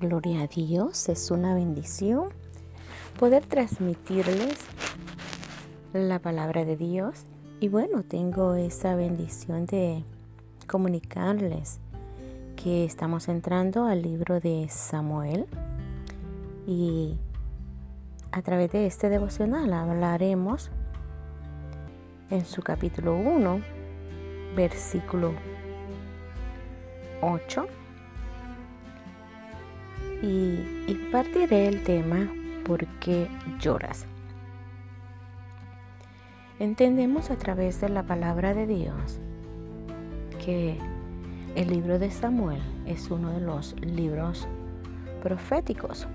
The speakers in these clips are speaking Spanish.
Gloria a Dios, es una bendición poder transmitirles la palabra de Dios. Y bueno, tengo esa bendición de comunicarles que estamos entrando al libro de Samuel y a través de este devocional hablaremos en su capítulo 1, versículo 8 y impartiré el tema ¿Por qué lloras? Entendemos a través de la palabra de Dios que el libro de Samuel es uno de los libros proféticos.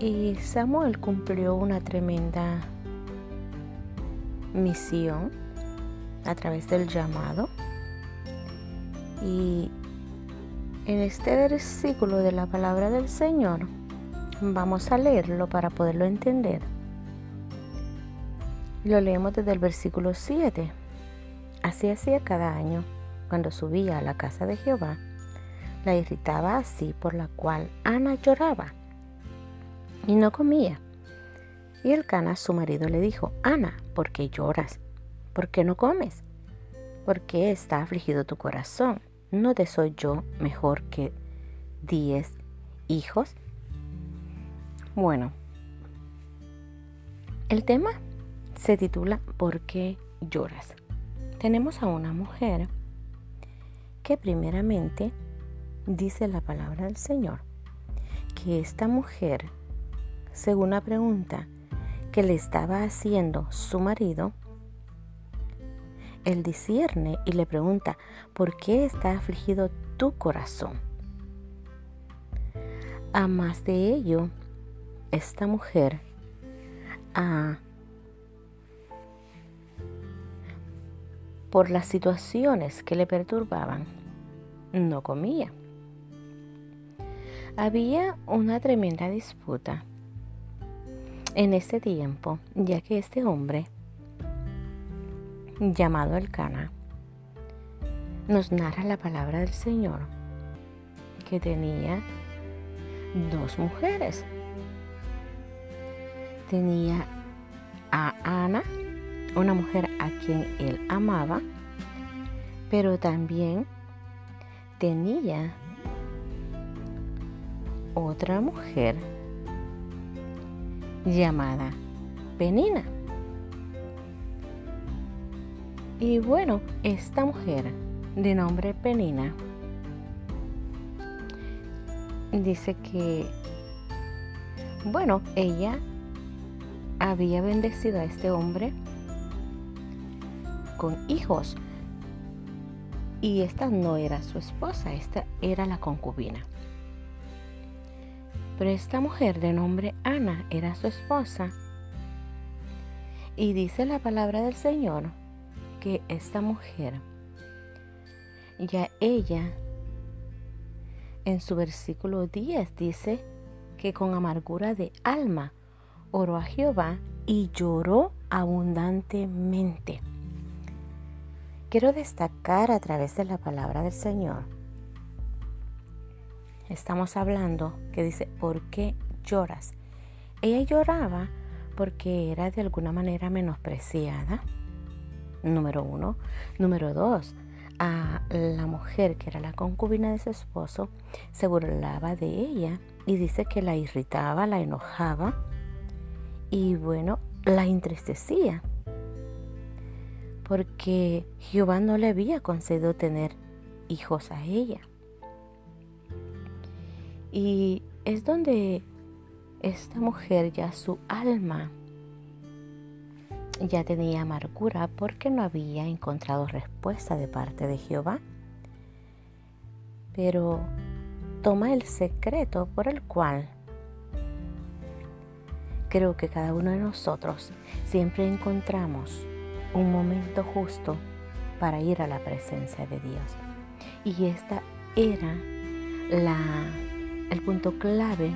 Y Samuel cumplió una tremenda misión a través del llamado. Y en este versículo de la palabra del Señor, vamos a leerlo para poderlo entender. Lo leemos desde el versículo 7. Así hacía cada año, cuando subía a la casa de Jehová, la irritaba así por la cual Ana lloraba y no comía. Y el cana, su marido, le dijo, Ana, ¿por qué lloras? ¿Por qué no comes? ¿Por qué está afligido tu corazón? ¿No te soy yo mejor que diez hijos? Bueno, el tema se titula ¿Por qué lloras? Tenemos a una mujer que primeramente dice la palabra del Señor, que esta mujer, según la pregunta que le estaba haciendo su marido, él discierne y le pregunta, ¿por qué está afligido tu corazón? A más de ello, esta mujer por las situaciones que le perturbaban, no comía. Había una tremenda disputa en ese tiempo, ya que este hombre llamado el Cana, nos narra la palabra del Señor que tenía dos mujeres. Tenía a Ana, una mujer a quien él amaba, pero también tenía otra mujer llamada Penina. Y bueno, esta mujer de nombre Penina dice que, bueno, ella había bendecido a este hombre con hijos. Y esta no era su esposa, esta era la concubina. Pero esta mujer de nombre Ana era su esposa. Y dice la palabra del Señor que esta mujer, ya ella, en su versículo 10 dice que con amargura de alma oró a Jehová y lloró abundantemente. Quiero destacar a través de la palabra del Señor. Estamos hablando que dice, ¿por qué lloras? Ella lloraba porque era de alguna manera menospreciada número uno. Número dos, a la mujer que era la concubina de su esposo se burlaba de ella y dice que la irritaba, la enojaba y bueno, la entristecía porque Jehová no le había concedido tener hijos a ella. Y es donde esta mujer ya su alma ya tenía amargura porque no había encontrado respuesta de parte de Jehová. Pero toma el secreto por el cual creo que cada uno de nosotros siempre encontramos un momento justo para ir a la presencia de Dios. Y esta era la, el punto clave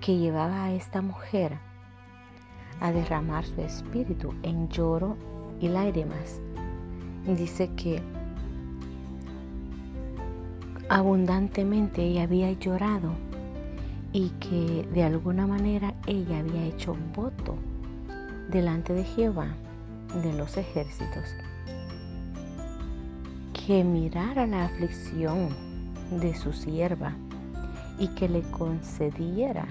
que llevaba a esta mujer a derramar su espíritu en lloro y lágrimas. Dice que abundantemente ella había llorado y que de alguna manera ella había hecho voto delante de Jehová de los ejércitos que mirara la aflicción de su sierva y que le concediera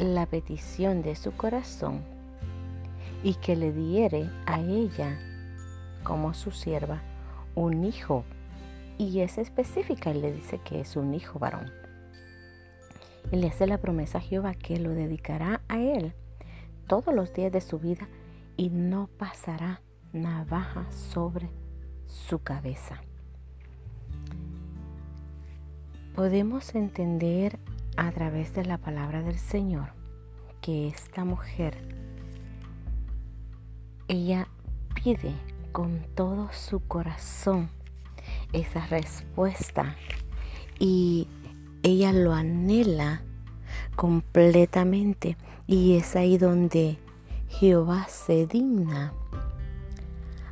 la petición de su corazón y que le diere a ella como su sierva un hijo. Y es específica le dice que es un hijo varón. Y le hace la promesa a Jehová que lo dedicará a él todos los días de su vida y no pasará navaja sobre su cabeza. Podemos entender a través de la palabra del Señor que esta mujer, ella pide con todo su corazón esa respuesta y ella lo anhela completamente y es ahí donde Jehová se digna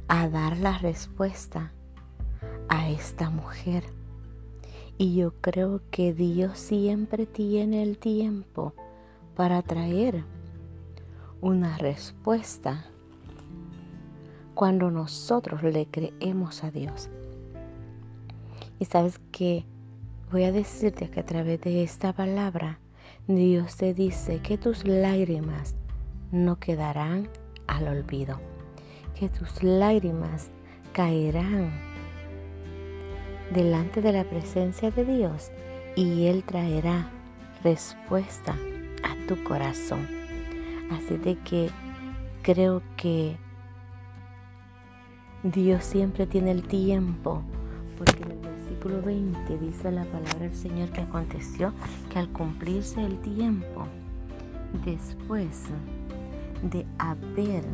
a dar la respuesta a esta mujer. Y yo creo que Dios siempre tiene el tiempo para traer una respuesta cuando nosotros le creemos a Dios. Y sabes que voy a decirte que a través de esta palabra Dios te dice que tus lágrimas no quedarán al olvido, que tus lágrimas caerán delante de la presencia de Dios y Él traerá respuesta a tu corazón. Así de que creo que Dios siempre tiene el tiempo, porque en el versículo 20 dice la palabra del Señor que aconteció que al cumplirse el tiempo, después de haber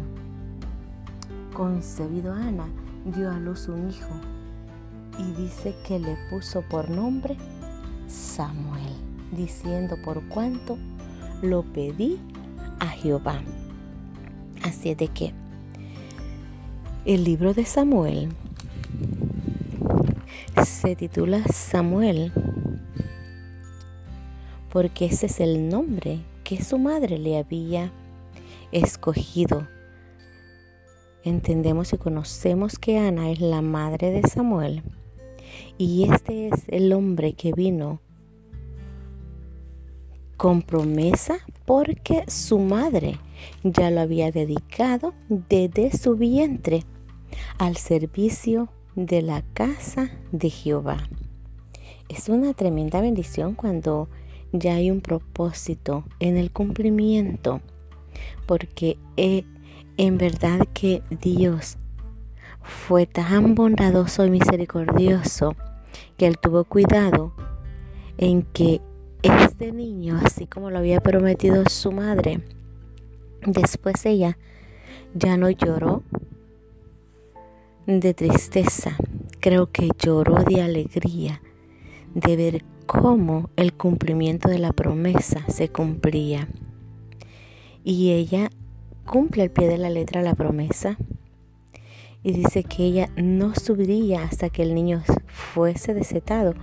concebido a Ana, dio a luz un hijo y dice que le puso por nombre Samuel, diciendo por cuanto lo pedí a Jehová. Así es de que el libro de Samuel se titula Samuel porque ese es el nombre que su madre le había escogido. Entendemos y conocemos que Ana es la madre de Samuel y este es el hombre que vino con promesa porque su madre ya lo había dedicado desde su vientre al servicio de la casa de Jehová. Es una tremenda bendición cuando ya hay un propósito en el cumplimiento, porque en verdad que Dios fue tan bondadoso y misericordioso que él tuvo cuidado en que este niño, así como lo había prometido su madre, después ella ya no lloró de tristeza, creo que lloró de alegría de ver cómo el cumplimiento de la promesa se cumplía. Y ella cumple al pie de la letra la promesa y dice que ella no subiría hasta que el niño fuese desetado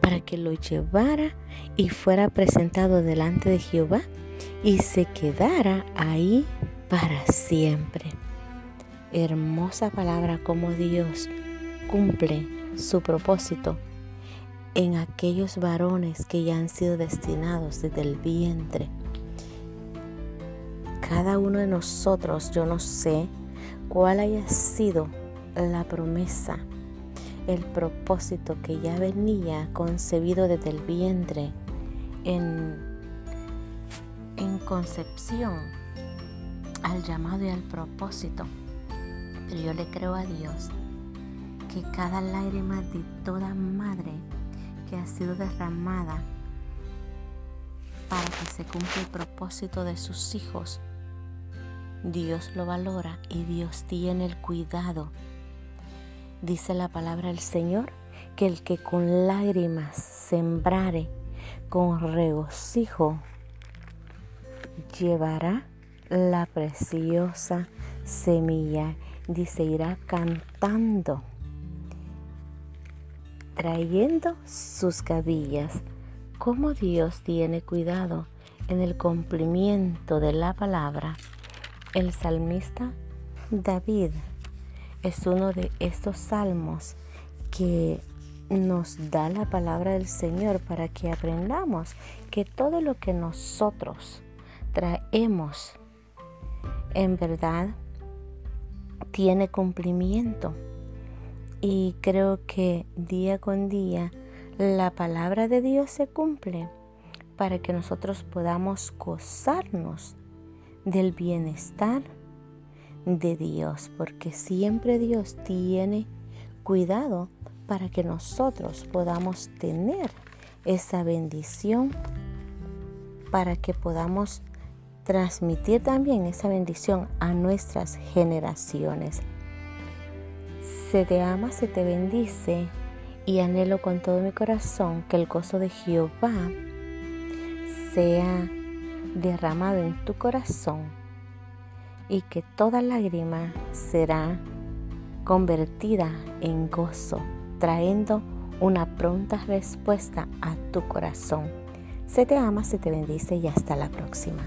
para que lo llevara y fuera presentado delante de Jehová y se quedara ahí para siempre. Hermosa palabra como Dios cumple su propósito en aquellos varones que ya han sido destinados desde el vientre. Cada uno de nosotros, yo no sé, cuál haya sido la promesa, el propósito que ya venía concebido desde el vientre en, en concepción al llamado y al propósito. Pero yo le creo a Dios que cada lágrima de toda madre que ha sido derramada para que se cumpla el propósito de sus hijos Dios lo valora y Dios tiene el cuidado. Dice la palabra del Señor que el que con lágrimas sembrare, con regocijo, llevará la preciosa semilla. Dice, irá cantando trayendo sus gavillas. Cómo Dios tiene cuidado en el cumplimiento de la palabra. El salmista David es uno de estos salmos que nos da la palabra del Señor para que aprendamos que todo lo que nosotros traemos en verdad tiene cumplimiento. Y creo que día con día la palabra de Dios se cumple para que nosotros podamos gozarnos del bienestar de Dios, porque siempre Dios tiene cuidado para que nosotros podamos tener esa bendición, para que podamos transmitir también esa bendición a nuestras generaciones. Se te ama, se te bendice y anhelo con todo mi corazón que el gozo de Jehová sea derramado en tu corazón y que toda lágrima será convertida en gozo, trayendo una pronta respuesta a tu corazón. Se te ama, se te bendice y hasta la próxima.